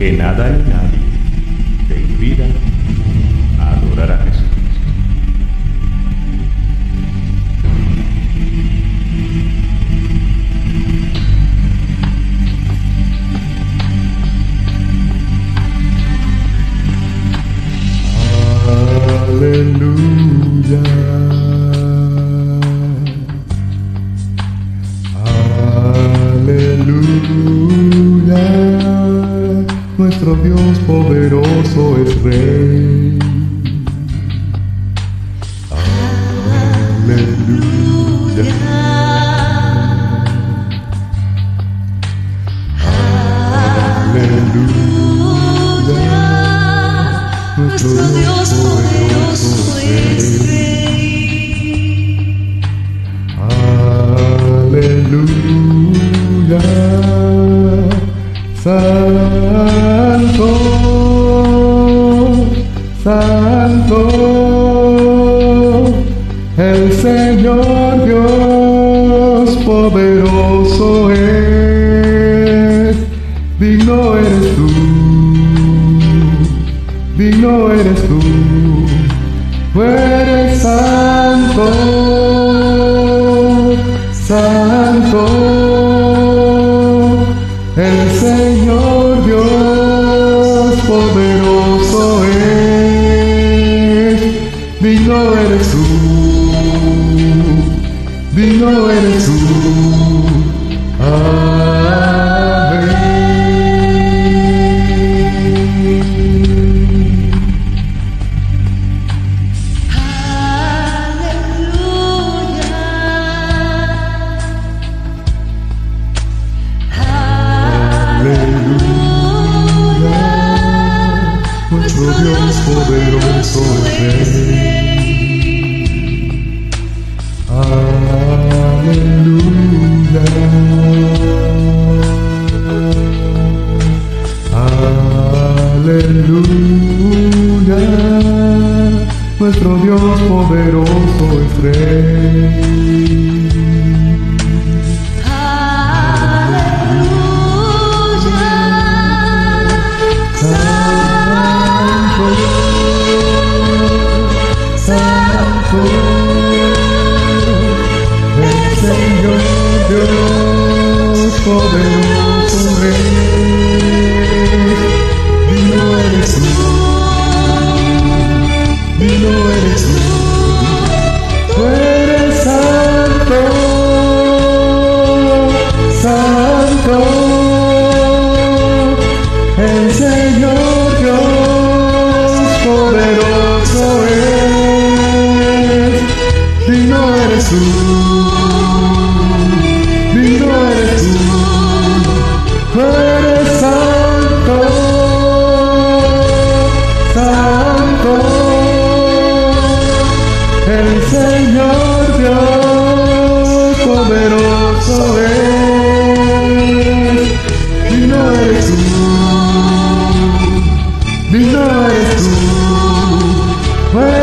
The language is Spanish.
que nada ni nadie te impida adorar a Jesucristo. Nuestro Dios poderoso es Rey. Aleluya. Aleluya. Nuestro Dios poderoso es Rey. Santo, Santo, el Señor Dios poderoso es, digno eres tú, digno eres tú, eres santo, digno eres tú, digno eres tú. Amén. Nuestro Dios poderoso es Rey. Aleluya. Aleluya. Nuestro Dios poderoso es Rey. Dios poderoso Rey, vivo eres tú, vivo eres tú, tú eres santo, santo, el Señor Dios poderoso es, vivo eres tú. el Señor Dios poderoso es, digno eres tú, digno eres tú.